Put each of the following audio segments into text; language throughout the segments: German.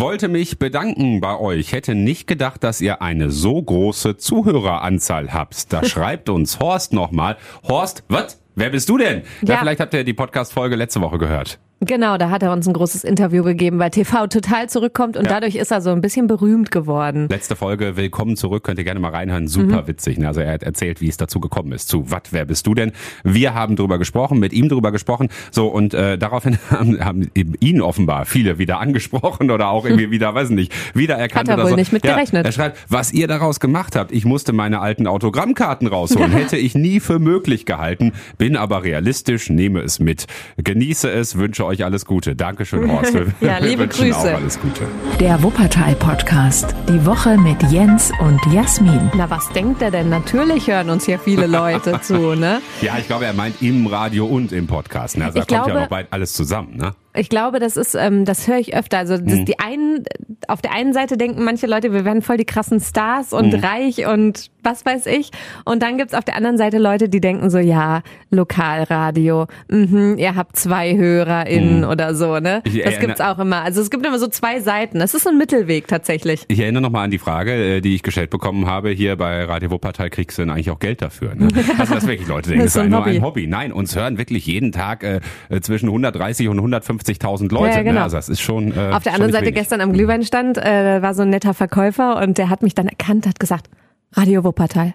Wollte mich bedanken bei euch. Hätte nicht gedacht, dass ihr eine so große Zuhöreranzahl habt. Da schreibt uns Horst nochmal. Horst, was? Wer bist du denn? Ja. ja vielleicht habt ihr die Podcast-Folge letzte Woche gehört. Genau, da hat er uns ein großes Interview gegeben, weil TV total zurückkommt und ja. dadurch ist er so ein bisschen berühmt geworden. Letzte Folge, willkommen zurück, könnt ihr gerne mal reinhören, super mhm. witzig. Ne? Also er hat erzählt, wie es dazu gekommen ist. Zu was, wer bist du denn? Wir haben drüber gesprochen, mit ihm drüber gesprochen. So und äh, daraufhin haben, haben ihn offenbar viele wieder angesprochen oder auch irgendwie wieder, weiß nicht, wiedererkannt hat er wohl so. nicht mit ja, gerechnet. Er schreibt, was ihr daraus gemacht habt. Ich musste meine alten Autogrammkarten rausholen. Hätte ich nie für möglich gehalten, bin aber realistisch, nehme es mit. Genieße es, wünsche euch alles Gute. Danke Dankeschön, Horst. Wir, ja, liebe Grüße. Auch alles Gute. Der Wuppertal-Podcast. Die Woche mit Jens und Jasmin. Na, was denkt er denn? Natürlich hören uns hier viele Leute zu, ne? Ja, ich glaube, er meint im Radio und im Podcast. Ne? Also da kommt glaube, ja noch bald alles zusammen, ne? Ich glaube, das ist, ähm, das höre ich öfter. Also das, mhm. die einen, auf der einen Seite denken manche Leute, wir werden voll die krassen Stars und mhm. reich und was weiß ich. Und dann gibt's auf der anderen Seite Leute, die denken so, ja, Lokalradio, mhm, ihr habt zwei HörerInnen mhm. oder so, ne? Ich das gibt's auch immer. Also es gibt immer so zwei Seiten. Das ist so ein Mittelweg tatsächlich. Ich erinnere nochmal an die Frage, äh, die ich gestellt bekommen habe, hier bei Radio Wuppertal kriegst du denn eigentlich auch Geld dafür? Ne? Also das wirklich Leute denken, das ist, das ist nur ein Hobby. Nein, uns hören wirklich jeden Tag äh, zwischen 130 und 150.000 Leute. Ja, ne? genau. ne? Also das ist schon. Äh, Auf der anderen Seite wenig. gestern am Glühweinstand äh, war so ein netter Verkäufer und der hat mich dann erkannt, hat gesagt, Radio Wuppertal.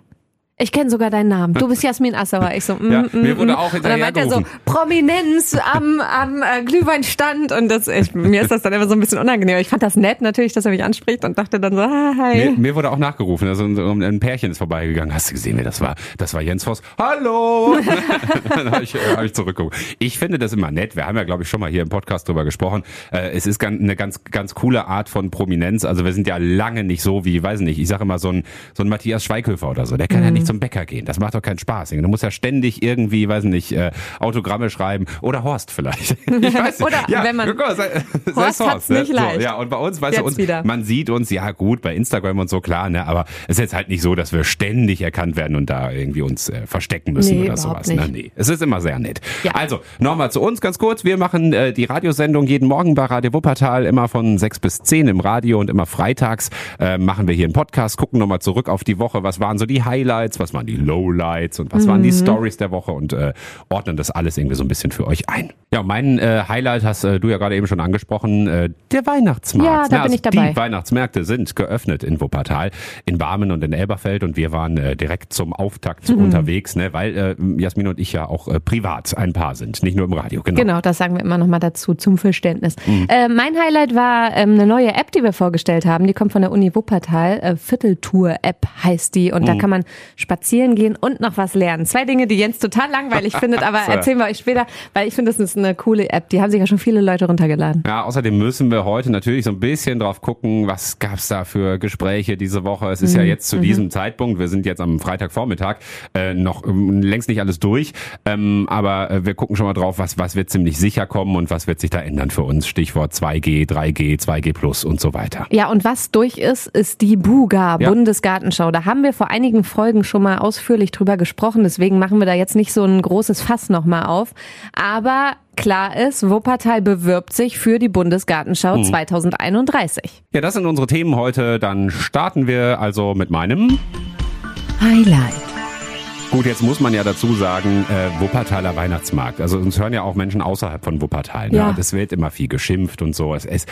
Ich kenne sogar deinen Namen. Du bist Jasmin Assauer. Ich so, mm, ja, mm, mir wurde mm. auch hinterher Und dann meint er so, Prominenz am, am äh, Glühweinstand. Und das, ich, mir ist das dann immer so ein bisschen unangenehm. Ich fand das nett natürlich, dass er mich anspricht und dachte dann so, ah, hi. Mir, mir wurde auch nachgerufen. Also ein Pärchen ist vorbeigegangen. Hast du gesehen, wer das war? Das war Jens Voss. Hallo! dann habe ich, hab ich zurückgeguckt. Ich finde das immer nett. Wir haben ja, glaube ich, schon mal hier im Podcast drüber gesprochen. Äh, es ist eine ganz, ganz coole Art von Prominenz. Also wir sind ja lange nicht so wie, weiß nicht, ich sage immer so ein, so ein Matthias Schweighöfer oder so. Der kann mhm. ja nicht zum Bäcker gehen. Das macht doch keinen Spaß. Du musst ja ständig irgendwie, weiß nicht, äh, Autogramme schreiben oder Horst vielleicht. Ich weiß nicht. oder ja, wenn man guck, sei, Horst, Horst hat's ne? nicht leicht. So, ja, und bei uns, weißt Jetzt du, uns, wieder. man sieht uns ja gut bei Instagram und so klar, ne, aber es ist jetzt halt nicht so, dass wir ständig erkannt werden und da irgendwie uns äh, verstecken müssen nee, oder sowas. Ne? Nee, es ist immer sehr nett. Ja. Also, nochmal zu uns ganz kurz. Wir machen äh, die Radiosendung jeden Morgen bei Radio Wuppertal, immer von sechs bis zehn im Radio und immer freitags äh, machen wir hier einen Podcast, gucken nochmal zurück auf die Woche. Was waren so die Highlights? Was waren die Lowlights und was mhm. waren die mhm. Stories der Woche und äh, ordnen das alles irgendwie so ein bisschen für euch ein. Ja, mein äh, Highlight hast äh, du ja gerade eben schon angesprochen, äh, der Weihnachtsmarkt. Ja, da ja, bin also ich dabei. Die Weihnachtsmärkte sind geöffnet in Wuppertal, in Barmen und in Elberfeld und wir waren äh, direkt zum Auftakt mhm. unterwegs, ne, weil äh, Jasmin und ich ja auch äh, privat ein Paar sind, nicht nur im Radio. Genau, genau das sagen wir immer noch mal dazu zum Verständnis. Mhm. Äh, mein Highlight war ähm, eine neue App, die wir vorgestellt haben. Die kommt von der Uni Wuppertal. Äh, Vierteltour-App heißt die und mhm. da kann man spazieren gehen und noch was lernen. Zwei Dinge, die Jens total langweilig findet, aber erzählen wir euch später, weil ich finde, das ist eine coole App. Die haben sich ja schon viele Leute runtergeladen. Ja, außerdem müssen wir heute natürlich so ein bisschen drauf gucken, was gab's da für Gespräche diese Woche. Es ist mhm. ja jetzt zu mhm. diesem Zeitpunkt, wir sind jetzt am Freitagvormittag, äh, noch ähm, längst nicht alles durch, ähm, aber äh, wir gucken schon mal drauf, was, was wird ziemlich sicher kommen und was wird sich da ändern für uns. Stichwort 2G, 3G, 2G Plus und so weiter. Ja, und was durch ist, ist die Buga ja. Bundesgartenschau. Da haben wir vor einigen Folgen schon mal ausführlich drüber gesprochen, deswegen machen wir da jetzt nicht so ein großes Fass nochmal auf. Aber klar ist, Wuppertal bewirbt sich für die Bundesgartenschau hm. 2031. Ja, das sind unsere Themen heute. Dann starten wir also mit meinem Highlight. Gut, jetzt muss man ja dazu sagen, äh, Wuppertaler Weihnachtsmarkt. Also uns hören ja auch Menschen außerhalb von Wuppertal. Ne? Ja. Das wird immer viel geschimpft und so. Es, es,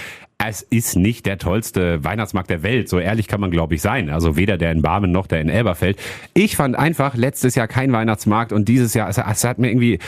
es ist nicht der tollste Weihnachtsmarkt der Welt. So ehrlich kann man, glaube ich, sein. Also weder der in Barmen noch der in Elberfeld. Ich fand einfach letztes Jahr kein Weihnachtsmarkt und dieses Jahr, es, es hat mir irgendwie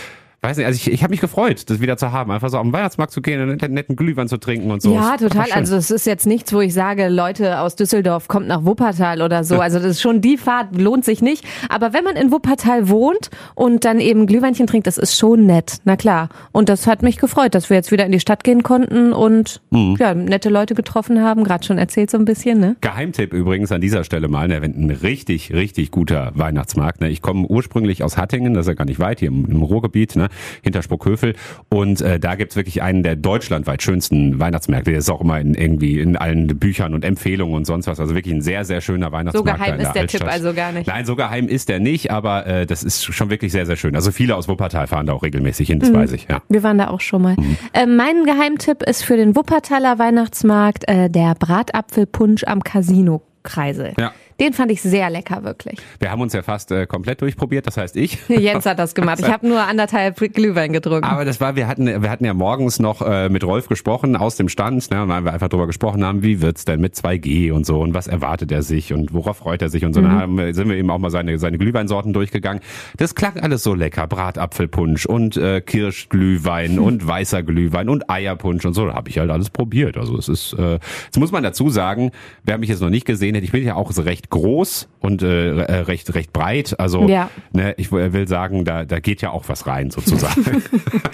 weiß nicht, also ich, ich habe mich gefreut, das wieder zu haben, einfach so auf den Weihnachtsmarkt zu gehen, einen netten Glühwein zu trinken und so. Ja, total. Also es ist jetzt nichts, wo ich sage, Leute aus Düsseldorf kommt nach Wuppertal oder so. Also das ist schon die Fahrt lohnt sich nicht. Aber wenn man in Wuppertal wohnt und dann eben Glühweinchen trinkt, das ist schon nett. Na klar. Und das hat mich gefreut, dass wir jetzt wieder in die Stadt gehen konnten und mhm. ja, nette Leute getroffen haben. Gerade schon erzählt so ein bisschen. Ne? Geheimtipp übrigens an dieser Stelle mal, ne, ein richtig, richtig guter Weihnachtsmarkt. Ne? Ich komme ursprünglich aus Hattingen, das ist ja gar nicht weit hier im, im Ruhrgebiet. Ne? Hinter Sprockhövel. Und äh, da gibt's wirklich einen der deutschlandweit schönsten Weihnachtsmärkte. Der ist auch immer in, irgendwie in allen Büchern und Empfehlungen und sonst was. Also wirklich ein sehr, sehr schöner Weihnachtsmarkt. So geheim ist der Altstadt. Tipp also gar nicht. Nein, so geheim ist der nicht, aber äh, das ist schon wirklich sehr, sehr schön. Also viele aus Wuppertal fahren da auch regelmäßig hin, das mhm. weiß ich. Ja. Wir waren da auch schon mal. Mhm. Äh, mein Geheimtipp ist für den Wuppertaler Weihnachtsmarkt äh, der Bratapfelpunsch am Casino-Kreisel. Ja. Den fand ich sehr lecker, wirklich. Wir haben uns ja fast äh, komplett durchprobiert, das heißt ich. Jens hat das gemacht. Ich habe nur anderthalb Glühwein getrunken. Aber das war, wir hatten, wir hatten ja morgens noch äh, mit Rolf gesprochen aus dem Stand, ne, weil wir einfach drüber gesprochen haben, wie wird's denn mit 2G und so und was erwartet er sich und worauf freut er sich und so. Mhm. Dann haben, sind wir eben auch mal seine, seine Glühweinsorten durchgegangen. Das klang alles so lecker. Bratapfelpunsch und äh, Kirschglühwein und weißer Glühwein und Eierpunsch und so. Da habe ich halt alles probiert. Also es ist, äh, jetzt muss man dazu sagen, wer mich jetzt noch nicht gesehen hätte, ich bin ja auch so recht recht groß und äh, äh, recht recht breit. Also ja. ne, ich will sagen, da da geht ja auch was rein sozusagen.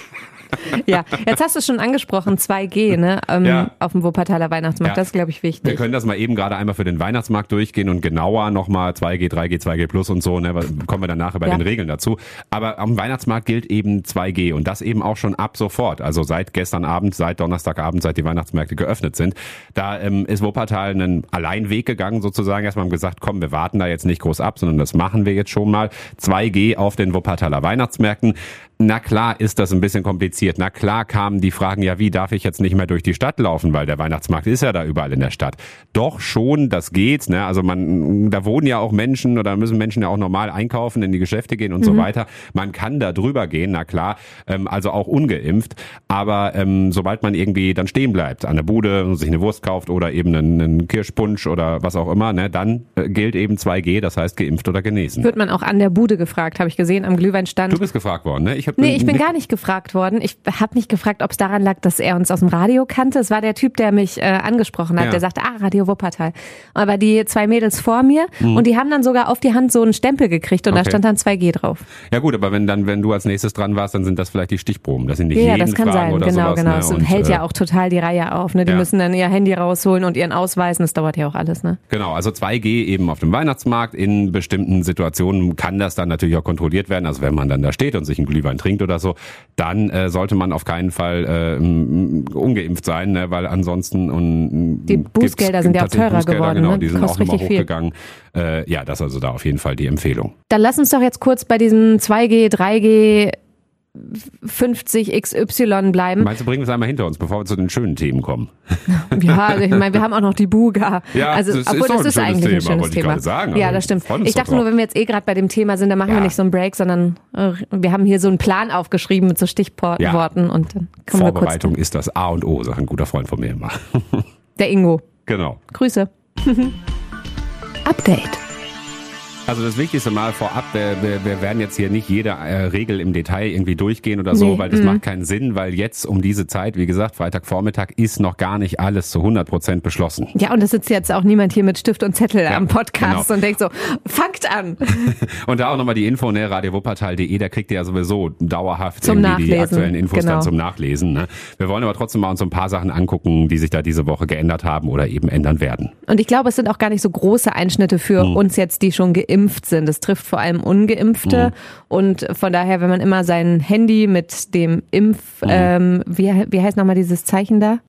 ja, jetzt hast du es schon angesprochen, 2G, ne? Ähm, ja. Auf dem Wuppertaler Weihnachtsmarkt. Ja. Das ist, glaube ich, wichtig. Wir können das mal eben gerade einmal für den Weihnachtsmarkt durchgehen und genauer nochmal 2G, 3G, 2G Plus und so, ne? Kommen wir dann nachher bei ja. den Regeln dazu. Aber am Weihnachtsmarkt gilt eben 2G und das eben auch schon ab sofort. Also seit gestern Abend, seit Donnerstagabend, seit die Weihnachtsmärkte geöffnet sind. Da ähm, ist Wuppertal einen Alleinweg gegangen sozusagen. Erstmal haben gesagt, komm, wir warten da jetzt nicht groß ab, sondern das machen wir jetzt schon mal. 2G auf den Wuppertaler Weihnachtsmärkten. Na klar ist das ein bisschen kompliziert. Na klar kamen die Fragen, ja, wie darf ich jetzt nicht mehr durch die Stadt laufen, weil der Weihnachtsmarkt ist ja da überall in der Stadt. Doch schon, das geht. Ne? Also man, da wohnen ja auch Menschen oder müssen Menschen ja auch normal einkaufen, in die Geschäfte gehen und mhm. so weiter. Man kann da drüber gehen, na klar. Ähm, also auch ungeimpft. Aber ähm, sobald man irgendwie dann stehen bleibt an der Bude und sich eine Wurst kauft oder eben einen, einen Kirschpunsch oder was auch immer, ne, dann äh, gilt eben 2G, das heißt geimpft oder genesen. Wird man auch an der Bude gefragt, habe ich gesehen, am Glühweinstand. Du bist gefragt worden, ne? Ich hab, nee, ich bin gar nicht gefragt worden. Ich habe mich gefragt, ob es daran lag, dass er uns aus dem Radio kannte. Es war der Typ, der mich äh, angesprochen hat, ja. der sagte, ah, Radio Wuppertal. Aber die zwei Mädels vor mir mhm. und die haben dann sogar auf die Hand so einen Stempel gekriegt und okay. da stand dann 2G drauf. Ja gut, aber wenn dann, wenn du als nächstes dran warst, dann sind das vielleicht die Stichproben. Das sind nicht ja, jeden das kann Fragen sein. Oder genau, sowas, genau. Ne? Es und, hält äh, ja auch total die Reihe auf. Ne? Die ja. müssen dann ihr Handy rausholen und ihren Ausweis. Und das dauert ja auch alles. Ne? Genau, also 2G eben auf dem Weihnachtsmarkt. In bestimmten Situationen kann das dann natürlich auch kontrolliert werden. Also wenn man dann da steht und sich einen Glühwein trinkt oder so, dann äh, sollte man auf keinen Fall äh, ungeimpft sein, ne, weil ansonsten und die Bußgelder sind ja auch teurer Bußgelder, geworden. Genau, ne? die sind auch nochmal hochgegangen. Äh, ja, das ist also da auf jeden Fall die Empfehlung. Dann lass uns doch jetzt kurz bei diesen 2G, 3G 50 XY bleiben. Meinst du, bringen wir es einmal hinter uns, bevor wir zu den schönen Themen kommen? Ja, also ich meine, wir haben auch noch die Buga. Ja, also, das obwohl ist das ist eigentlich Thema, ein schönes Thema. Sagen, ja, das stimmt. Ich dachte nur, wenn wir jetzt eh gerade bei dem Thema sind, dann machen ja. wir nicht so einen Break, sondern äh, wir haben hier so einen Plan aufgeschrieben mit so Stichworten ja. und dann kommen Vorbereitung wir kurz ist das A und O, sagt ein guter Freund von mir immer. Der Ingo. Genau. Grüße. Update. Also das Wichtigste mal vorab, wir, wir, wir werden jetzt hier nicht jede äh, Regel im Detail irgendwie durchgehen oder so, nee. weil das mhm. macht keinen Sinn, weil jetzt um diese Zeit, wie gesagt, Freitagvormittag ist noch gar nicht alles zu 100 Prozent beschlossen. Ja, und es sitzt jetzt auch niemand hier mit Stift und Zettel ja, am Podcast genau. und denkt so, fangt an. und da auch nochmal die Info, ne, radiowuppertal.de, da kriegt ihr ja sowieso dauerhaft zum irgendwie die aktuellen Infos genau. dann zum Nachlesen. Ne? Wir wollen aber trotzdem mal uns so ein paar Sachen angucken, die sich da diese Woche geändert haben oder eben ändern werden. Und ich glaube, es sind auch gar nicht so große Einschnitte für hm. uns jetzt, die schon geimpft sind. Das trifft vor allem Ungeimpfte. Mhm. Und von daher, wenn man immer sein Handy mit dem Impf, mhm. ähm, wie, wie heißt nochmal dieses Zeichen da?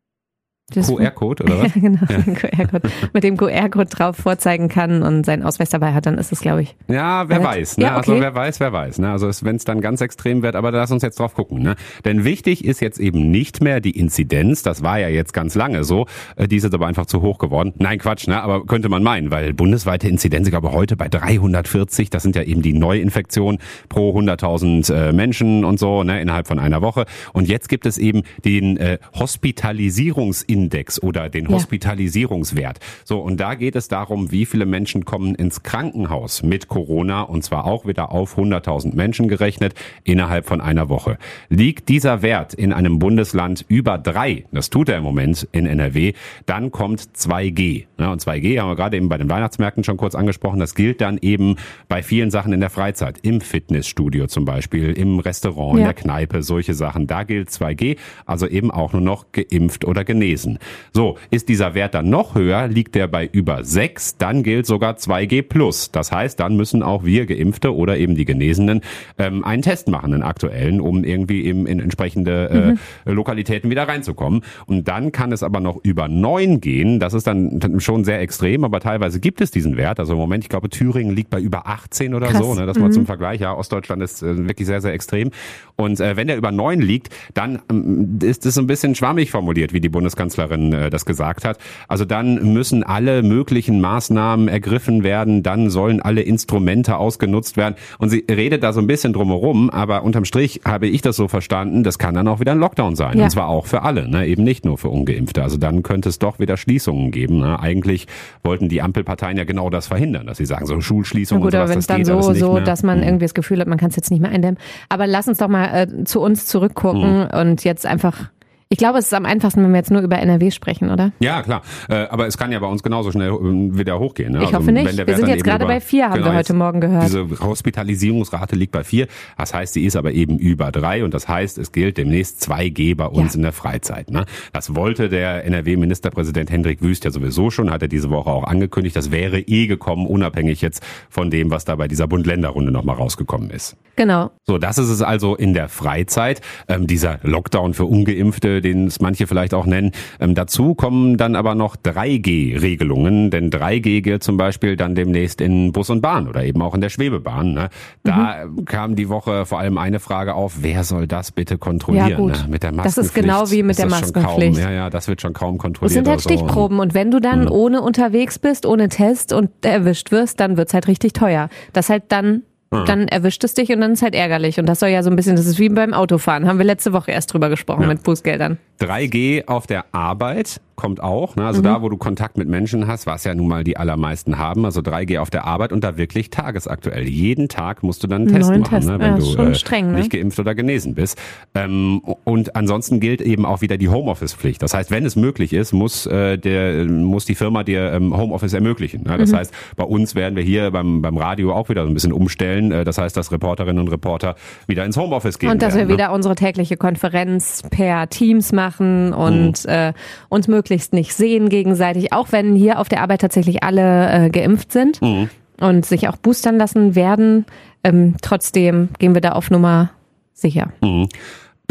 QR-Code oder was? Ja, genau, ja. QR-Code. Mit dem QR-Code drauf vorzeigen kann und seinen Ausweis dabei hat, dann ist es, glaube ich. Ja, wer weiß. Ne? Ja, also okay. Also wer weiß, wer weiß. Ne? Also wenn es dann ganz extrem wird, aber lass uns jetzt drauf gucken. Ne? Denn wichtig ist jetzt eben nicht mehr die Inzidenz, das war ja jetzt ganz lange so, äh, die ist jetzt aber einfach zu hoch geworden. Nein, Quatsch, ne? aber könnte man meinen, weil bundesweite Inzidenz, ich glaube heute bei 340, das sind ja eben die Neuinfektionen pro 100.000 äh, Menschen und so, ne? innerhalb von einer Woche. Und jetzt gibt es eben den äh, Hospitalisierungsindex Index oder den ja. Hospitalisierungswert. So, und da geht es darum, wie viele Menschen kommen ins Krankenhaus mit Corona und zwar auch wieder auf 100.000 Menschen gerechnet innerhalb von einer Woche. Liegt dieser Wert in einem Bundesland über drei, das tut er im Moment in NRW, dann kommt 2G. Ja, und 2G haben wir gerade eben bei den Weihnachtsmärkten schon kurz angesprochen. Das gilt dann eben bei vielen Sachen in der Freizeit, im Fitnessstudio zum Beispiel, im Restaurant, ja. in der Kneipe, solche Sachen. Da gilt 2G, also eben auch nur noch geimpft oder genesen Genesen. So, ist dieser Wert dann noch höher, liegt der bei über 6, dann gilt sogar 2G+. Das heißt, dann müssen auch wir Geimpfte oder eben die Genesenen ähm, einen Test machen, einen aktuellen, um irgendwie eben in entsprechende äh, mhm. Lokalitäten wieder reinzukommen. Und dann kann es aber noch über 9 gehen. Das ist dann schon sehr extrem, aber teilweise gibt es diesen Wert. Also im Moment, ich glaube, Thüringen liegt bei über 18 oder Krass. so. Ne? Das mhm. mal zum Vergleich. Ja, Ostdeutschland ist äh, wirklich sehr, sehr extrem. Und äh, wenn der über 9 liegt, dann ähm, ist es ein bisschen schwammig formuliert, wie die Bundeskanzlerin äh, das gesagt hat. Also dann müssen alle möglichen Maßnahmen ergriffen werden, dann sollen alle Instrumente ausgenutzt werden. Und sie redet da so ein bisschen drumherum, aber unterm Strich habe ich das so verstanden, das kann dann auch wieder ein Lockdown sein. Ja. Und zwar auch für alle, ne? eben nicht nur für Ungeimpfte. Also dann könnte es doch wieder Schließungen geben. Ne? Eigentlich wollten die Ampelparteien ja genau das verhindern, dass sie sagen, so Schulschließungen gut, und sowas, aber wenn es dann so, so, dass man hm. irgendwie das Gefühl hat, man kann es jetzt nicht mehr eindämmen. Aber lass uns doch mal äh, zu uns zurückgucken mhm. und jetzt einfach ich glaube, es ist am einfachsten, wenn wir jetzt nur über NRW sprechen, oder? Ja, klar. Äh, aber es kann ja bei uns genauso schnell ähm, wieder hochgehen. Ne? Ich also, hoffe nicht. Wir sind jetzt gerade bei vier, haben genau, wir heute Morgen gehört. Diese Hospitalisierungsrate liegt bei vier. Das heißt, sie ist aber eben über drei und das heißt, es gilt demnächst 2G bei uns ja. in der Freizeit. Ne? Das wollte der NRW-Ministerpräsident Hendrik Wüst ja sowieso schon, hat er diese Woche auch angekündigt. Das wäre eh gekommen, unabhängig jetzt von dem, was da bei dieser Bund-Länder-Runde nochmal rausgekommen ist. Genau. So, das ist es also in der Freizeit. Ähm, dieser Lockdown für Ungeimpfte, den es manche vielleicht auch nennen. Ähm, dazu kommen dann aber noch 3G-Regelungen, denn 3G gilt zum Beispiel dann demnächst in Bus und Bahn oder eben auch in der Schwebebahn. Ne? Da mhm. kam die Woche vor allem eine Frage auf, wer soll das bitte kontrollieren? Ja, gut. Ne? Mit der Maskenpflicht. Das ist genau wie mit der Maskenpflicht. Kaum, ja, ja, das wird schon kaum kontrolliert. Es sind halt Stichproben und wenn du dann mhm. ohne unterwegs bist, ohne Test und erwischt wirst, dann wird's halt richtig teuer. Das halt dann Mhm. dann erwischt es dich und dann ist halt ärgerlich. Und das soll ja so ein bisschen, das ist wie beim Autofahren. Haben wir letzte Woche erst drüber gesprochen ja. mit Bußgeldern. 3G auf der Arbeit kommt auch. Ne? Also mhm. da, wo du Kontakt mit Menschen hast, was ja nun mal die allermeisten haben. Also 3G auf der Arbeit und da wirklich tagesaktuell. Jeden Tag musst du dann einen Test machen, Test. Ne? wenn ja, du äh, streng, ne? nicht geimpft oder genesen bist. Ähm, und ansonsten gilt eben auch wieder die Homeoffice-Pflicht. Das heißt, wenn es möglich ist, muss, äh, der, muss die Firma dir ähm, Homeoffice ermöglichen. Ne? Das mhm. heißt, bei uns werden wir hier beim, beim Radio auch wieder so ein bisschen umstellen. Äh, das heißt, dass Reporterinnen und Reporter wieder ins Homeoffice gehen Und dass werden, wir wieder unsere tägliche Konferenz per Teams machen und mhm. äh, uns möglichst möglichst nicht sehen gegenseitig, auch wenn hier auf der Arbeit tatsächlich alle äh, geimpft sind mhm. und sich auch boostern lassen werden. Ähm, trotzdem gehen wir da auf Nummer sicher. Mhm.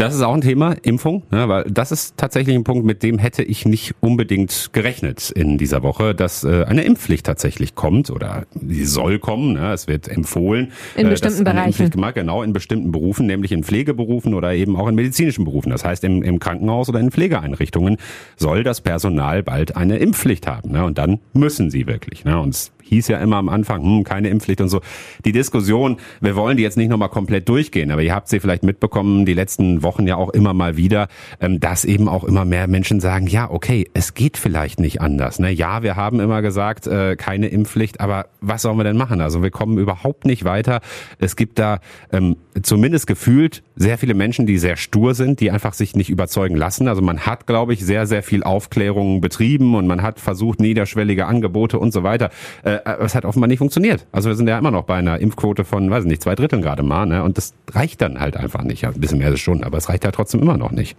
Das ist auch ein Thema, Impfung, ne, weil das ist tatsächlich ein Punkt, mit dem hätte ich nicht unbedingt gerechnet in dieser Woche, dass äh, eine Impfpflicht tatsächlich kommt oder sie soll kommen. Ne, es wird empfohlen. In äh, bestimmten Bereichen. Gemacht, genau, in bestimmten Berufen, nämlich in Pflegeberufen oder eben auch in medizinischen Berufen. Das heißt, im, im Krankenhaus oder in Pflegeeinrichtungen soll das Personal bald eine Impfpflicht haben. Ne, und dann müssen sie wirklich. Ne, und hieß ja immer am Anfang, hm, keine Impfpflicht und so. Die Diskussion, wir wollen die jetzt nicht nochmal komplett durchgehen, aber ihr habt sie vielleicht mitbekommen, die letzten Wochen ja auch immer mal wieder, ähm, dass eben auch immer mehr Menschen sagen, ja, okay, es geht vielleicht nicht anders. Ne? Ja, wir haben immer gesagt, äh, keine Impfpflicht, aber was sollen wir denn machen? Also wir kommen überhaupt nicht weiter. Es gibt da ähm, zumindest gefühlt sehr viele Menschen, die sehr stur sind, die einfach sich nicht überzeugen lassen. Also man hat, glaube ich, sehr, sehr viel Aufklärung betrieben und man hat versucht, niederschwellige Angebote und so weiter. Äh, es hat offenbar nicht funktioniert. Also wir sind ja immer noch bei einer Impfquote von, weiß nicht, zwei Dritteln gerade mal. Ne? Und das reicht dann halt einfach nicht. Ja, ein bisschen mehr ist schon, aber es reicht ja trotzdem immer noch nicht.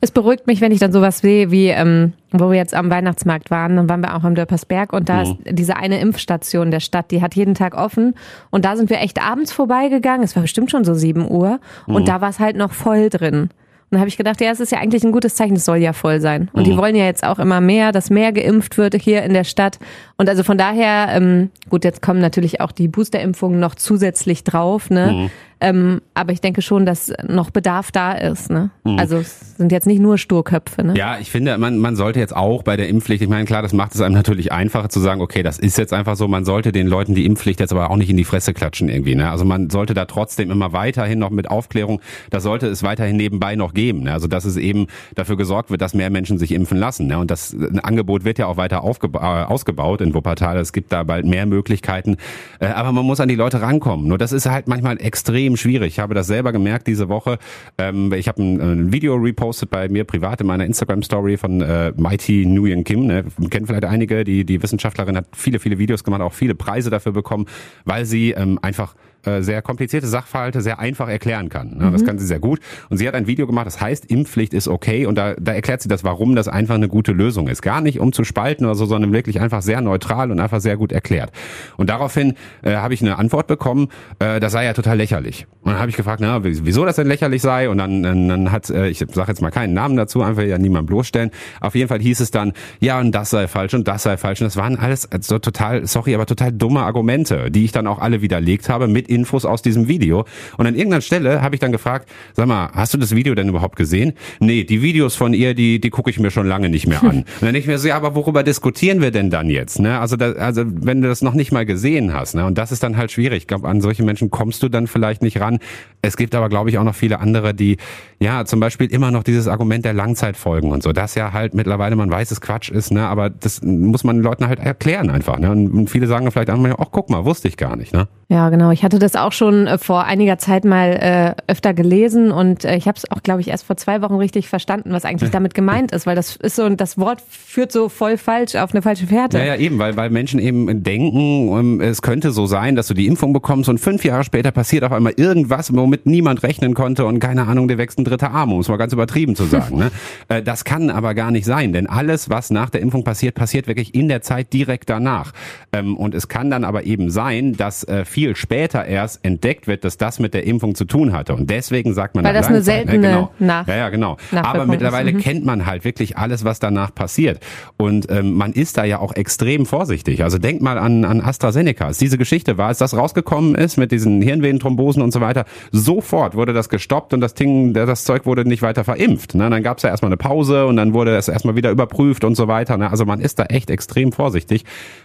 Es beruhigt mich, wenn ich dann sowas sehe, wie ähm, wo wir jetzt am Weihnachtsmarkt waren, dann waren wir auch am Dörpersberg und da mhm. ist diese eine Impfstation der Stadt, die hat jeden Tag offen und da sind wir echt abends vorbeigegangen, es war bestimmt schon so sieben Uhr und mhm. da war es halt noch voll drin. Und da habe ich gedacht, ja, es ist ja eigentlich ein gutes Zeichen, es soll ja voll sein. Und mhm. die wollen ja jetzt auch immer mehr, dass mehr geimpft wird hier in der Stadt. Und also von daher, ähm, gut, jetzt kommen natürlich auch die Boosterimpfungen noch zusätzlich drauf, ne? Mhm. Ähm, aber ich denke schon, dass noch Bedarf da ist. Ne? Mhm. Also es sind jetzt nicht nur Sturköpfe. Ne? Ja, ich finde, man, man sollte jetzt auch bei der Impfpflicht, ich meine, klar, das macht es einem natürlich einfacher zu sagen, okay, das ist jetzt einfach so, man sollte den Leuten die Impfpflicht jetzt aber auch nicht in die Fresse klatschen irgendwie. Ne? Also man sollte da trotzdem immer weiterhin noch mit Aufklärung, da sollte es weiterhin nebenbei noch geben. Ne? Also dass es eben dafür gesorgt wird, dass mehr Menschen sich impfen lassen. Ne? Und das Angebot wird ja auch weiter äh, ausgebaut in Wuppertal. Es gibt da bald mehr Möglichkeiten. Äh, aber man muss an die Leute rankommen. Nur das ist halt manchmal extrem extrem schwierig. Ich habe das selber gemerkt diese Woche. Ähm, ich habe ein, ein, Video repostet bei mir privat in meiner Instagram-Story von äh, Mighty Nguyen Kim. Ne? Kennen vielleicht einige, die, die Wissenschaftlerin hat viele, viele Videos gemacht, auch viele Preise dafür bekommen, weil sie ähm, einfach äh, sehr komplizierte Sachverhalte sehr einfach erklären kann. Ne? Das mhm. kann sie sehr gut. Und sie hat ein Video gemacht, das heißt, Impfpflicht ist okay. Und da, da erklärt sie das, warum das einfach eine gute Lösung ist. Gar nicht um zu spalten oder so, sondern wirklich einfach sehr neutral und einfach sehr gut erklärt. Und daraufhin äh, habe ich eine Antwort bekommen, äh, das sei ja total lächerlich. Und dann habe ich gefragt, na, wieso das denn lächerlich sei? Und dann, dann, dann hat, äh, ich sage jetzt mal keinen Namen dazu, einfach ja niemand bloßstellen. Auf jeden Fall hieß es dann, ja, und das sei falsch und das sei falsch. Und das waren alles so total, sorry, aber total dumme Argumente, die ich dann auch alle widerlegt habe mit Infos aus diesem Video. Und an irgendeiner Stelle habe ich dann gefragt, sag mal, hast du das Video denn überhaupt gesehen? Nee, die Videos von ihr, die, die gucke ich mir schon lange nicht mehr an. Und dann denke ich mir so, ja, aber worüber diskutieren wir denn dann jetzt? Ne? Also, da, also wenn du das noch nicht mal gesehen hast, ne? und das ist dann halt schwierig. Ich glaube, an solche Menschen kommst du dann vielleicht nicht ran. Es gibt aber, glaube ich, auch noch viele andere, die, ja, zum Beispiel immer noch dieses Argument der Langzeitfolgen und so, das ja halt mittlerweile man weiß, es Quatsch ist, ne? aber das muss man den Leuten halt erklären einfach. Ne? Und viele sagen vielleicht einmal, ach guck mal, wusste ich gar nicht. Ne? Ja, genau. Ich hatte das auch schon äh, vor einiger Zeit mal äh, öfter gelesen und äh, ich habe es auch, glaube ich, erst vor zwei Wochen richtig verstanden, was eigentlich damit gemeint ist, weil das ist so, das Wort führt so voll falsch auf eine falsche Fährte. Ja, ja, eben, weil, weil Menschen eben denken, um, es könnte so sein, dass du die Impfung bekommst und fünf Jahre später passiert auf einmal irgendwas, womit niemand rechnen konnte und keine Ahnung, der wächst ein dritter Arm, um es mal ganz übertrieben zu sagen. Ne? Äh, das kann aber gar nicht sein, denn alles, was nach der Impfung passiert, passiert wirklich in der Zeit direkt danach. Ähm, und es kann dann aber eben sein, dass äh, viel später erst entdeckt wird, dass das mit der Impfung zu tun hatte. Und deswegen sagt man Weil das eine ne, seltene genau. Nach ja, ja, genau. Aber mittlerweile mhm. kennt man halt wirklich alles, was danach passiert. Und ähm, man ist da ja auch extrem vorsichtig. Also denkt mal an, an AstraZeneca. Als diese Geschichte war, als das rausgekommen ist mit diesen Hirnvenenthrombosen und so weiter, sofort wurde das gestoppt und das Ding, das Zeug wurde nicht weiter verimpft. Ne? Dann gab es ja erstmal eine Pause und dann wurde es erstmal wieder überprüft und so weiter. Ne? Also man ist da echt extrem vorsichtig.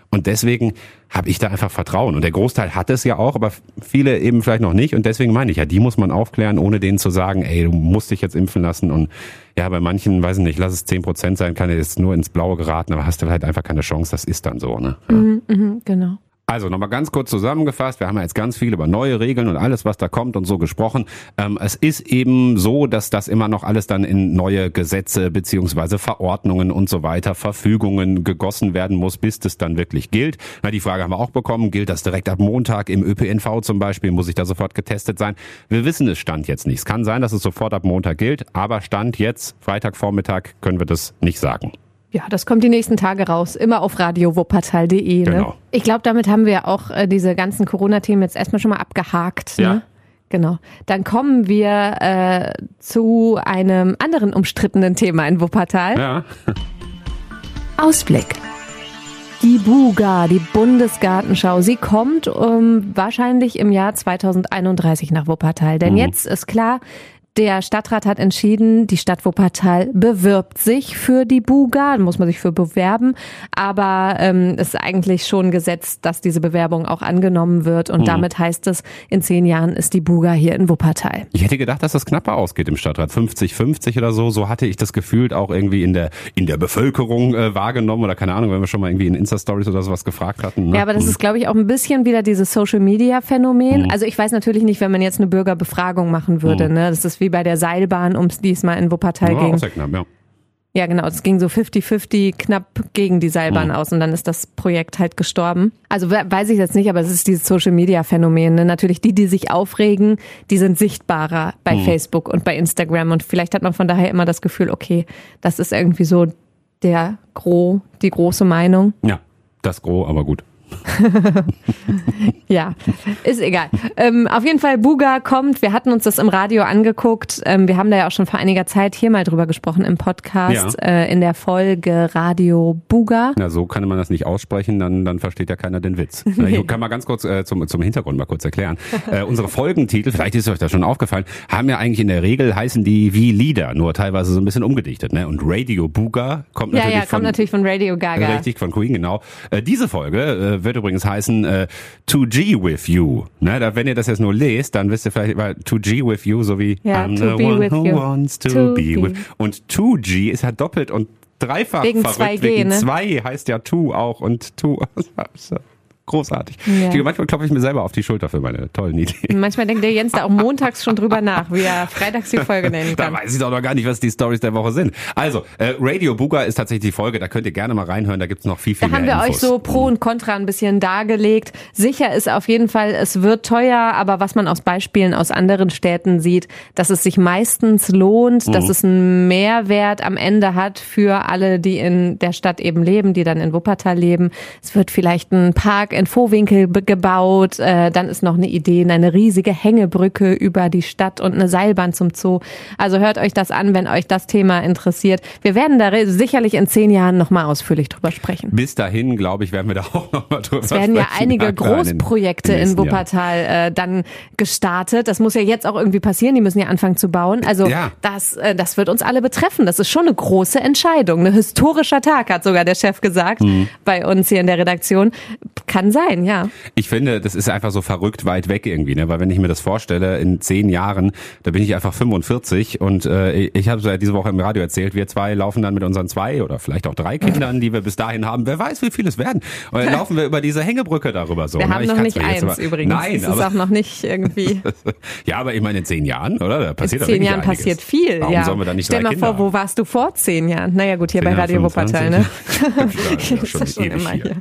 Und deswegen habe ich da einfach Vertrauen. Und der Großteil hat es ja auch, aber viele eben vielleicht noch nicht. Und deswegen meine ich, ja, die muss man aufklären, ohne denen zu sagen, ey, du musst dich jetzt impfen lassen. Und ja, bei manchen, weiß ich nicht, lass es zehn Prozent sein, kann jetzt nur ins Blaue geraten, aber hast du halt einfach keine Chance. Das ist dann so, ne? Ja. Mhm, mh, genau. Also nochmal ganz kurz zusammengefasst, wir haben ja jetzt ganz viel über neue Regeln und alles, was da kommt und so gesprochen. Ähm, es ist eben so, dass das immer noch alles dann in neue Gesetze beziehungsweise Verordnungen und so weiter, Verfügungen gegossen werden muss, bis das dann wirklich gilt. Na, die Frage haben wir auch bekommen, gilt das direkt ab Montag im ÖPNV zum Beispiel, muss ich da sofort getestet sein? Wir wissen es Stand jetzt nicht. Es kann sein, dass es sofort ab Montag gilt, aber Stand jetzt, Freitagvormittag, können wir das nicht sagen. Ja, das kommt die nächsten Tage raus, immer auf radiowuppertal.de. Ne? Genau. Ich glaube, damit haben wir auch äh, diese ganzen Corona-Themen jetzt erstmal schon mal abgehakt. Ne? Ja. Genau. Dann kommen wir äh, zu einem anderen umstrittenen Thema in Wuppertal. Ja. Ausblick. Die Buga, die Bundesgartenschau, sie kommt um, wahrscheinlich im Jahr 2031 nach Wuppertal. Denn mhm. jetzt ist klar, der Stadtrat hat entschieden, die Stadt Wuppertal bewirbt sich für die Buga, da muss man sich für bewerben, aber ähm, ist eigentlich schon gesetzt, dass diese Bewerbung auch angenommen wird und mhm. damit heißt es, in zehn Jahren ist die Buga hier in Wuppertal. Ich hätte gedacht, dass das knapper ausgeht im Stadtrat, 50-50 oder so, so hatte ich das gefühlt auch irgendwie in der in der Bevölkerung äh, wahrgenommen oder keine Ahnung, wenn wir schon mal irgendwie in Insta-Stories oder sowas gefragt hatten. Ne? Ja, aber das mhm. ist, glaube ich, auch ein bisschen wieder dieses Social-Media-Phänomen. Mhm. Also ich weiß natürlich nicht, wenn man jetzt eine Bürgerbefragung machen würde, mhm. ne, das ist wie wie bei der Seilbahn, um es diesmal in Wuppertal ja, ging. Auch sehr knapp, ja. Ja, genau. Es ging so 50-50 knapp gegen die Seilbahn mhm. aus und dann ist das Projekt halt gestorben. Also weiß ich jetzt nicht, aber es ist dieses Social Media Phänomen. Ne? Natürlich die, die sich aufregen, die sind sichtbarer bei mhm. Facebook und bei Instagram und vielleicht hat man von daher immer das Gefühl, okay, das ist irgendwie so der Gro, die große Meinung. Ja, das Gro, aber gut. ja, ist egal. Ähm, auf jeden Fall, Buga kommt. Wir hatten uns das im Radio angeguckt. Ähm, wir haben da ja auch schon vor einiger Zeit hier mal drüber gesprochen im Podcast, ja. äh, in der Folge Radio Buga. Na, so kann man das nicht aussprechen, dann, dann versteht ja keiner den Witz. nee. Ich kann mal ganz kurz äh, zum, zum Hintergrund mal kurz erklären. Äh, unsere Folgentitel, vielleicht ist euch das schon aufgefallen, haben ja eigentlich in der Regel heißen die wie Lieder, nur teilweise so ein bisschen umgedichtet. Ne? Und Radio Buga kommt ja, natürlich, ja, kommt von, natürlich von Radio Gaga. Richtig, von Queen, genau. Äh, diese Folge äh, wird übrigens heißen äh, To G with You. Ne, da, wenn ihr das jetzt nur lest, dann wisst ihr vielleicht, weil To G with You, so wie ja, I'm the one who you. wants to, to be, be with. Und To G ist ja doppelt und dreifach wegen verrückt. 2G, wegen ne? zwei heißt ja To auch und To. Großartig. Ja. Manchmal klopfe ich mir selber auf die Schulter für meine tollen Ideen. Manchmal denkt der Jens da auch montags schon drüber nach, wie er freitags die Folge nennen kann. Da weiß ich doch noch gar nicht, was die Stories der Woche sind. Also, äh, Radio Buga ist tatsächlich die Folge, da könnt ihr gerne mal reinhören, da gibt's noch viel, viel Da haben wir Infos. euch so Pro und Contra ein bisschen dargelegt. Sicher ist auf jeden Fall, es wird teuer, aber was man aus Beispielen aus anderen Städten sieht, dass es sich meistens lohnt, mhm. dass es einen Mehrwert am Ende hat für alle, die in der Stadt eben leben, die dann in Wuppertal leben. Es wird vielleicht ein Park in Vohwinkel gebaut, äh, dann ist noch eine Idee, eine riesige Hängebrücke über die Stadt und eine Seilbahn zum Zoo. Also hört euch das an, wenn euch das Thema interessiert. Wir werden da sicherlich in zehn Jahren nochmal ausführlich drüber sprechen. Bis dahin, glaube ich, werden wir da auch nochmal drüber sprechen. Es werden ja einige Großprojekte in, in Wuppertal äh, dann gestartet. Das muss ja jetzt auch irgendwie passieren. Die müssen ja anfangen zu bauen. Also ja. das, äh, das wird uns alle betreffen. Das ist schon eine große Entscheidung. Ein historischer Tag, hat sogar der Chef gesagt mhm. bei uns hier in der Redaktion. Kann sein, ja. Ich finde, das ist einfach so verrückt weit weg irgendwie, ne? weil wenn ich mir das vorstelle, in zehn Jahren, da bin ich einfach 45 und äh, ich habe ja diese Woche im Radio erzählt, wir zwei laufen dann mit unseren zwei oder vielleicht auch drei Kindern, die wir bis dahin haben, wer weiß, wie viele es werden. Und dann laufen wir über diese Hängebrücke darüber so. Wir ne? haben ich noch nicht eins aber, übrigens. Nein, das ist auch noch nicht irgendwie. ja, aber ich meine in zehn Jahren, oder? Da passiert in zehn Jahren einiges. passiert viel. Warum ja. sollen wir da nicht Stell mal vor, wo warst du vor zehn Jahren? Naja gut, hier bei Radio Wuppertal, ne? ja, schon, schon immer hier.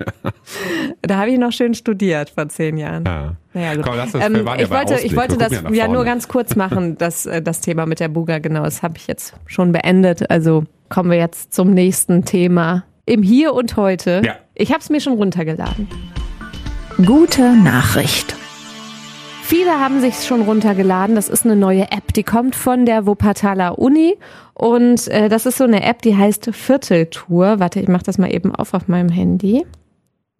Da habe ich noch schön studiert vor zehn Jahren. Ja. Naja, gut. Komm, das, ähm, ja ich wollte, ich wollte das ja nur ganz kurz machen, das, äh, das Thema mit der Buga, genau, das habe ich jetzt schon beendet. Also kommen wir jetzt zum nächsten Thema. Im Hier und Heute. Ja. Ich habe es mir schon runtergeladen. Gute Nachricht. Viele haben sich schon runtergeladen. Das ist eine neue App, die kommt von der Wuppertaler Uni und äh, das ist so eine App, die heißt Vierteltour. Warte, ich mache das mal eben auf auf meinem Handy.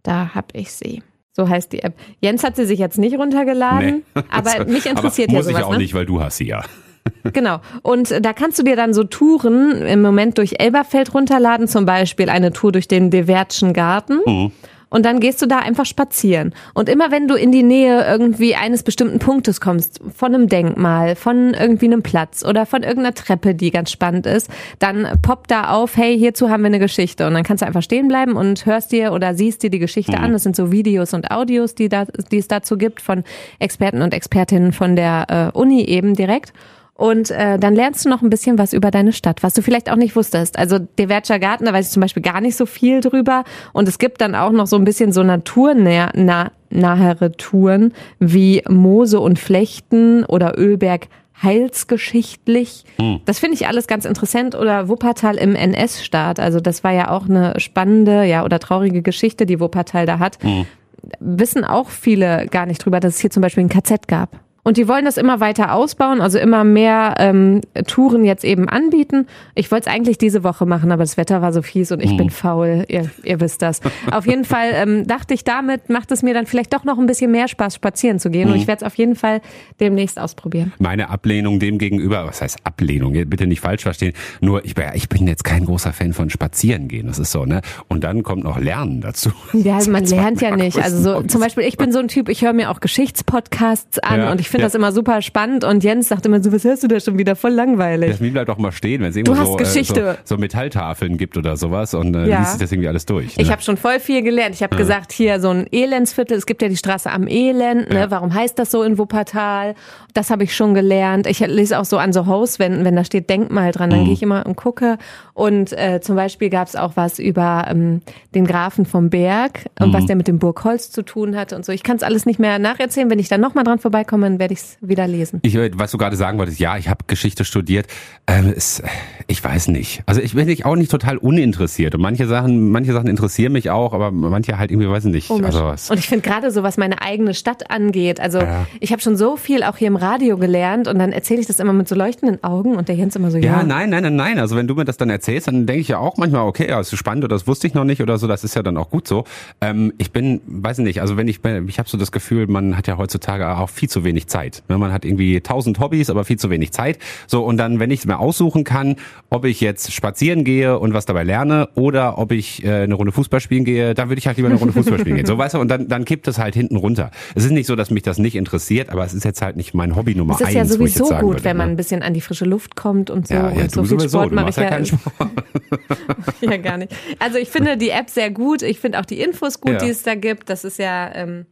Da habe ich sie. So heißt die App. Jens hat sie sich jetzt nicht runtergeladen, nee. aber mich interessiert aber ja sowas. Muss ich auch ne? nicht, weil du hast sie ja. Genau. Und da kannst du dir dann so Touren im Moment durch Elberfeld runterladen, zum Beispiel eine Tour durch den Devertschen Garten. Mhm. Und dann gehst du da einfach spazieren. Und immer wenn du in die Nähe irgendwie eines bestimmten Punktes kommst, von einem Denkmal, von irgendwie einem Platz oder von irgendeiner Treppe, die ganz spannend ist, dann poppt da auf, hey, hierzu haben wir eine Geschichte. Und dann kannst du einfach stehen bleiben und hörst dir oder siehst dir die Geschichte mhm. an. Das sind so Videos und Audios, die, da, die es dazu gibt von Experten und Expertinnen von der äh, Uni eben direkt. Und äh, dann lernst du noch ein bisschen was über deine Stadt, was du vielleicht auch nicht wusstest. Also der Wertscher Garten, da weiß ich zum Beispiel gar nicht so viel drüber. Und es gibt dann auch noch so ein bisschen so naturnahere Touren wie Moose und Flechten oder Ölberg heilsgeschichtlich. Hm. Das finde ich alles ganz interessant. Oder Wuppertal im NS-Staat. Also das war ja auch eine spannende, ja, oder traurige Geschichte, die Wuppertal da hat. Hm. Wissen auch viele gar nicht drüber, dass es hier zum Beispiel ein KZ gab. Und die wollen das immer weiter ausbauen, also immer mehr ähm, Touren jetzt eben anbieten. Ich wollte es eigentlich diese Woche machen, aber das Wetter war so fies und ich hm. bin faul. Ihr, ihr wisst das. auf jeden Fall ähm, dachte ich, damit macht es mir dann vielleicht doch noch ein bisschen mehr Spaß, spazieren zu gehen. Hm. Und ich werde es auf jeden Fall demnächst ausprobieren. Meine Ablehnung dem gegenüber, was heißt Ablehnung? Bitte nicht falsch verstehen. Nur ich, ich bin jetzt kein großer Fan von Spazieren gehen. Das ist so, ne? Und dann kommt noch Lernen dazu. Ja, man lernt ja nicht. Also so, zum Beispiel, ich bin so ein Typ, ich höre mir auch Geschichtspodcasts an ja. und ich finde ja. das immer super spannend und Jens sagt immer so, was hörst du da schon wieder? Voll langweilig. Jasmin bleibt doch mal stehen, wenn es irgendwo so, äh, so, so, Metalltafeln gibt oder sowas und äh, ja. liest sich das irgendwie alles durch. Ne? Ich habe schon voll viel gelernt. Ich habe ja. gesagt, hier so ein Elendsviertel, es gibt ja die Straße am Elend, ne? warum heißt das so in Wuppertal? Das habe ich schon gelernt. Ich lese auch so an so Hauswänden, wenn da steht Denkmal dran, dann mhm. gehe ich immer und gucke. Und äh, zum Beispiel gab es auch was über ähm, den Grafen vom Berg und mhm. was der mit dem Burgholz zu tun hatte und so. Ich kann es alles nicht mehr nacherzählen. Wenn ich dann nochmal dran vorbeikomme, dann werde ich es wieder lesen. Ich, was du gerade sagen wolltest, ja, ich habe Geschichte studiert. Ähm, es, ich weiß nicht. Also ich bin auch nicht total uninteressiert. Und manche Sachen, manche Sachen interessieren mich auch, aber manche halt irgendwie, weiß ich nicht. Also was. Und ich finde gerade so, was meine eigene Stadt angeht. Also ja. ich habe schon so viel auch hier im Radio gelernt und dann erzähle ich das immer mit so leuchtenden Augen und der Jens immer so, ja. Ja, nein, nein, nein, nein. Also wenn du mir das dann erzählst, dann denke ich ja auch manchmal, okay, ja, ist spannend oder das wusste ich noch nicht oder so. Das ist ja dann auch gut so. Ähm, ich bin, weiß nicht, also wenn ich, ich habe so das Gefühl, man hat ja heutzutage auch viel zu wenig Zeit Zeit. Ne, man hat irgendwie tausend Hobbys, aber viel zu wenig Zeit. So, und dann, wenn ich es mir aussuchen kann, ob ich jetzt spazieren gehe und was dabei lerne oder ob ich äh, eine Runde Fußball spielen gehe, dann würde ich halt lieber eine Runde Fußball spielen gehen. So, weißt du, und dann, dann kippt es halt hinten runter. Es ist nicht so, dass mich das nicht interessiert, aber es ist jetzt halt nicht mein Hobby Nummer eins. Es ist eins, ja sowieso gut, würde, wenn man ne? ein bisschen an die frische Luft kommt und so. Ja, ja, und so viel. Sport mache ich ja. Keinen Sport. ja, gar nicht. Also ich finde die App sehr gut. Ich finde auch die Infos gut, ja. die es da gibt. Das ist ja ähm,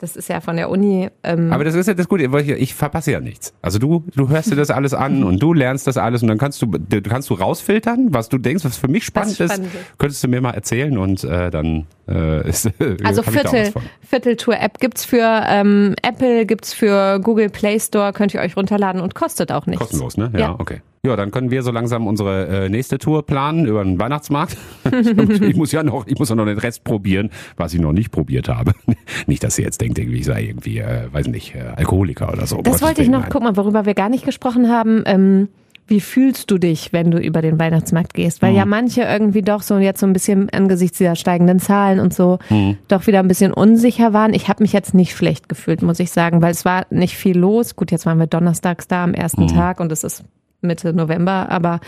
das ist ja von der Uni. Ähm Aber das ist ja das Gute, ich verpasse ja nichts. Also du, du hörst dir das alles an und du lernst das alles und dann kannst du, kannst du rausfiltern, was du denkst, was für mich spannend, spannend ist. ist. Könntest du mir mal erzählen und äh, dann äh, ist Also Viertel, Vierteltour-App gibt's für ähm, Apple, gibt's für Google Play Store, könnt ihr euch runterladen und kostet auch nichts. Kostenlos, ne? Ja, ja. okay. Ja, dann können wir so langsam unsere äh, nächste Tour planen über den Weihnachtsmarkt. ich muss ja noch, ich muss ja noch den Rest probieren, was ich noch nicht probiert habe. nicht, dass ihr jetzt denkt, irgendwie ich sei irgendwie, äh, weiß nicht, äh, Alkoholiker oder so. Das wollte ich noch, guck mal, worüber wir gar nicht gesprochen haben. Ähm, wie fühlst du dich, wenn du über den Weihnachtsmarkt gehst? Weil mhm. ja manche irgendwie doch so jetzt so ein bisschen angesichts dieser steigenden Zahlen und so mhm. doch wieder ein bisschen unsicher waren. Ich habe mich jetzt nicht schlecht gefühlt, muss ich sagen, weil es war nicht viel los. Gut, jetzt waren wir donnerstags da am ersten mhm. Tag und es ist Mitte November, aber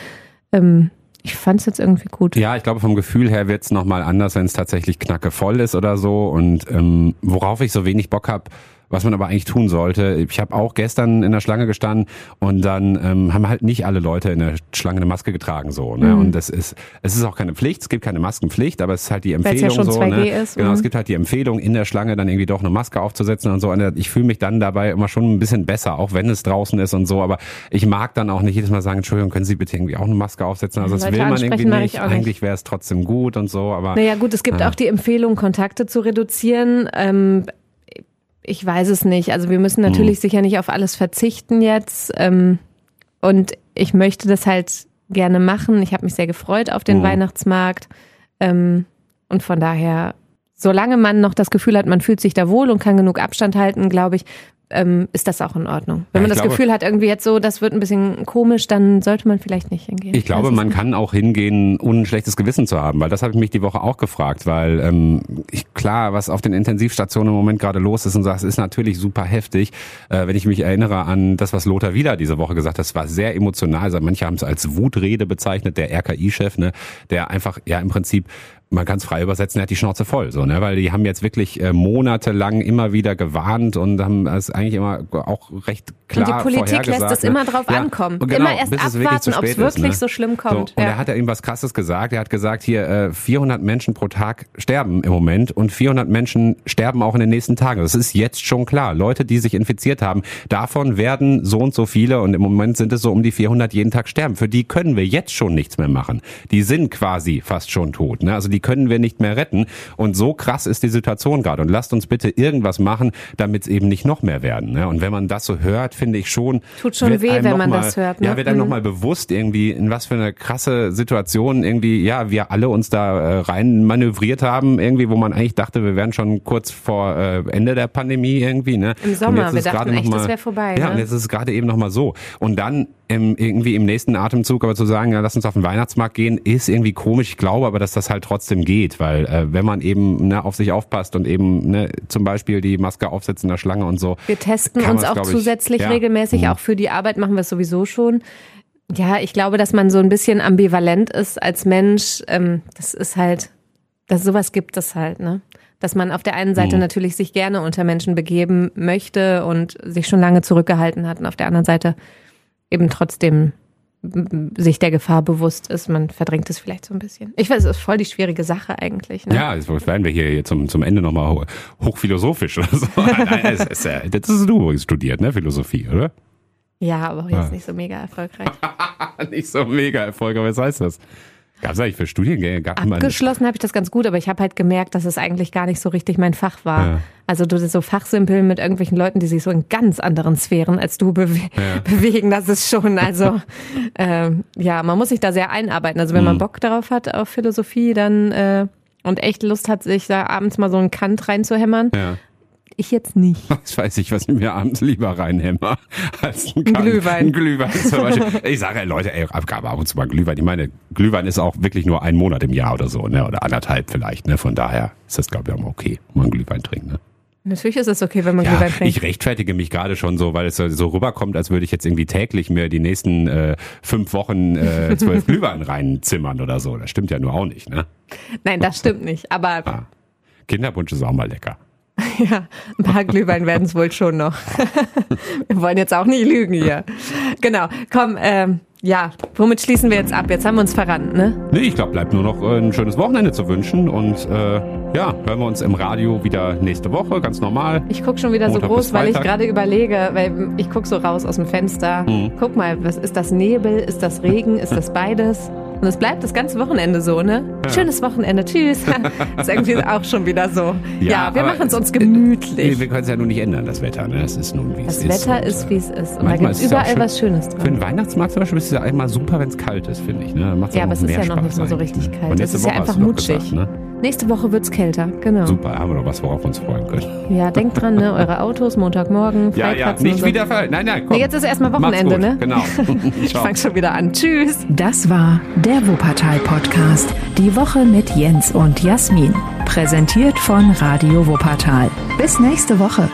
ähm, ich fand es jetzt irgendwie gut. Ja, ich glaube, vom Gefühl her wird es nochmal anders, wenn es tatsächlich knacke voll ist oder so. Und ähm, worauf ich so wenig Bock habe, was man aber eigentlich tun sollte. Ich habe auch gestern in der Schlange gestanden und dann ähm, haben halt nicht alle Leute in der Schlange eine Maske getragen so. Ne? Mhm. Und das ist, es ist auch keine Pflicht, es gibt keine Maskenpflicht, aber es ist halt die Empfehlung ja schon so. 2G ne? ist, genau, mhm. es gibt halt die Empfehlung in der Schlange dann irgendwie doch eine Maske aufzusetzen und so. Und ich fühle mich dann dabei immer schon ein bisschen besser, auch wenn es draußen ist und so. Aber ich mag dann auch nicht jedes Mal sagen, Entschuldigung, können Sie bitte irgendwie auch eine Maske aufsetzen? Also das will man irgendwie nicht. Eigentlich wäre es trotzdem gut und so. Aber naja gut, es gibt ja. auch die Empfehlung, Kontakte zu reduzieren. Ähm, ich weiß es nicht. Also wir müssen natürlich mhm. sicher nicht auf alles verzichten jetzt. Ähm, und ich möchte das halt gerne machen. Ich habe mich sehr gefreut auf den mhm. Weihnachtsmarkt. Ähm, und von daher, solange man noch das Gefühl hat, man fühlt sich da wohl und kann genug Abstand halten, glaube ich, ähm, ist das auch in Ordnung. Wenn ja, man das glaube, Gefühl hat, irgendwie jetzt so, das wird ein bisschen komisch, dann sollte man vielleicht nicht hingehen. Ich glaube, man kann auch hingehen, ohne ein schlechtes Gewissen zu haben, weil das habe ich mich die Woche auch gefragt, weil ähm, ich, klar, was auf den Intensivstationen im Moment gerade los ist und das ist natürlich super heftig. Äh, wenn ich mich erinnere an das, was Lothar wieder diese Woche gesagt hat, das war sehr emotional. Also manche haben es als Wutrede bezeichnet, der RKI-Chef, ne, der einfach ja im Prinzip man kann es frei übersetzen, er hat die Schnauze voll, so, ne? Weil die haben jetzt wirklich äh, monatelang immer wieder gewarnt und haben es eigentlich immer auch recht klar Und die Politik lässt es ne? immer drauf ja, ankommen. Genau, immer erst abwarten, ob es wirklich ne? so schlimm kommt. So, und ja. er hat ja irgendwas krasses gesagt. Er hat gesagt, hier äh, 400 Menschen pro Tag sterben im Moment und 400 Menschen sterben auch in den nächsten Tagen. Das ist jetzt schon klar. Leute, die sich infiziert haben, davon werden so und so viele und im Moment sind es so um die 400 jeden Tag sterben. Für die können wir jetzt schon nichts mehr machen. Die sind quasi fast schon tot. Ne? Also die können wir nicht mehr retten. Und so krass ist die Situation gerade. Und lasst uns bitte irgendwas machen, damit es eben nicht noch mehr werden. Ne? Und wenn man das so hört, finde ich schon. Tut schon weh, wenn man mal, das hört. Ne? Ja, wird einem mhm. nochmal bewusst irgendwie, in was für eine krasse Situation irgendwie, ja, wir alle uns da äh, rein manövriert haben, irgendwie, wo man eigentlich dachte, wir wären schon kurz vor äh, Ende der Pandemie irgendwie. Ne? Im Sommer, wir dachten echt, mal, das wäre vorbei. Ja, ne? und jetzt ist es gerade eben nochmal so. Und dann im, irgendwie im nächsten Atemzug aber zu sagen, ja, lass uns auf den Weihnachtsmarkt gehen, ist irgendwie komisch. Ich glaube aber, dass das halt trotzdem geht, weil äh, wenn man eben ne, auf sich aufpasst und eben ne, zum Beispiel die Maske aufsetzt in der Schlange und so. Wir testen uns auch zusätzlich ich, regelmäßig, ja. auch für die Arbeit machen wir es sowieso schon. Ja, ich glaube, dass man so ein bisschen ambivalent ist als Mensch. Ähm, das ist halt, dass sowas gibt es halt, ne? Dass man auf der einen Seite mhm. natürlich sich gerne unter Menschen begeben möchte und sich schon lange zurückgehalten hat und auf der anderen Seite eben trotzdem sich der Gefahr bewusst ist. Man verdrängt es vielleicht so ein bisschen. Ich weiß, es ist voll die schwierige Sache eigentlich. Ne? Ja, jetzt werden wir hier zum, zum Ende nochmal hochphilosophisch oder so. Das, ist, das ist du studiert, ne? Philosophie, oder? Ja, aber jetzt ja. nicht so mega erfolgreich. nicht so mega erfolgreich, was heißt das? Gab es eigentlich für Studiengänge? Gab Abgeschlossen habe ich das ganz gut, aber ich habe halt gemerkt, dass es eigentlich gar nicht so richtig mein Fach war. Ja. Also du so fachsimpeln mit irgendwelchen Leuten, die sich so in ganz anderen Sphären als du bewe ja. bewegen, das ist schon, also äh, ja, man muss sich da sehr einarbeiten. Also wenn man mhm. Bock darauf hat auf Philosophie, dann äh, und echt Lust hat, sich da abends mal so einen Kant reinzuhämmern, ja. Ich jetzt nicht. Das weiß ich, was ich mir abends lieber reinhämmer als ein, ein Glühwein. Ein Glühwein zum Beispiel. Ich sage, Leute, ey, Abgabe ab und zu mal Glühwein. Ich meine, Glühwein ist auch wirklich nur ein Monat im Jahr oder so, ne? Oder anderthalb vielleicht, ne? Von daher ist das, glaube ich, auch mal okay, mal einen Glühwein trinken, ne? Natürlich ist es okay, wenn man ja, Glühwein trinkt. Ich rechtfertige mich gerade schon so, weil es so rüberkommt, als würde ich jetzt irgendwie täglich mir die nächsten äh, fünf Wochen äh, zwölf Glühwein reinzimmern oder so. Das stimmt ja nur auch nicht, ne? Nein, das stimmt nicht. Aber ah, Kinderpunsch ist auch mal lecker. Ja, ein paar Glühwein werden es wohl schon noch. wir wollen jetzt auch nicht lügen hier. Genau, komm, ähm, ja, womit schließen wir jetzt ab? Jetzt haben wir uns verrannt, ne? Nee, ich glaube, bleibt nur noch äh, ein schönes Wochenende zu wünschen und äh, ja, hören wir uns im Radio wieder nächste Woche, ganz normal. Ich guck schon wieder Montag so groß, weil ich gerade überlege, weil ich guck so raus aus dem Fenster. Mhm. Guck mal, was ist das Nebel? Ist das Regen? Ist das beides? Und es bleibt das ganze Wochenende so, ne? Ja. Schönes Wochenende, tschüss. ist irgendwie auch schon wieder so. Ja, ja wir machen es uns gemütlich. Wir können es ja nun nicht ändern, das Wetter, ne? Es ist nun, wie es ist. Das Wetter ist, wie es ist. Und da gibt es überall was Schönes dran. Für den Weihnachtsmarkt zum Beispiel ist es ja einmal super, wenn es kalt ist, finde ich. Ne? Macht's ja, aber es ist ja noch nicht mal so richtig kalt. Es ist ja einfach mutschig. Gesagt, ne? Nächste Woche wird's kälter, genau. Super, haben wir doch was, worauf wir uns freuen können. Ja, denkt dran, ne? Eure Autos, Montagmorgen, Ja, ja, nicht so. wieder verhalten. Nein, nein, komm. Nee, jetzt ist erstmal Wochenende, ne? Genau. ich fang schon wieder an. Tschüss. Das war der Wuppertal-Podcast. Die Woche mit Jens und Jasmin. Präsentiert von Radio Wuppertal. Bis nächste Woche.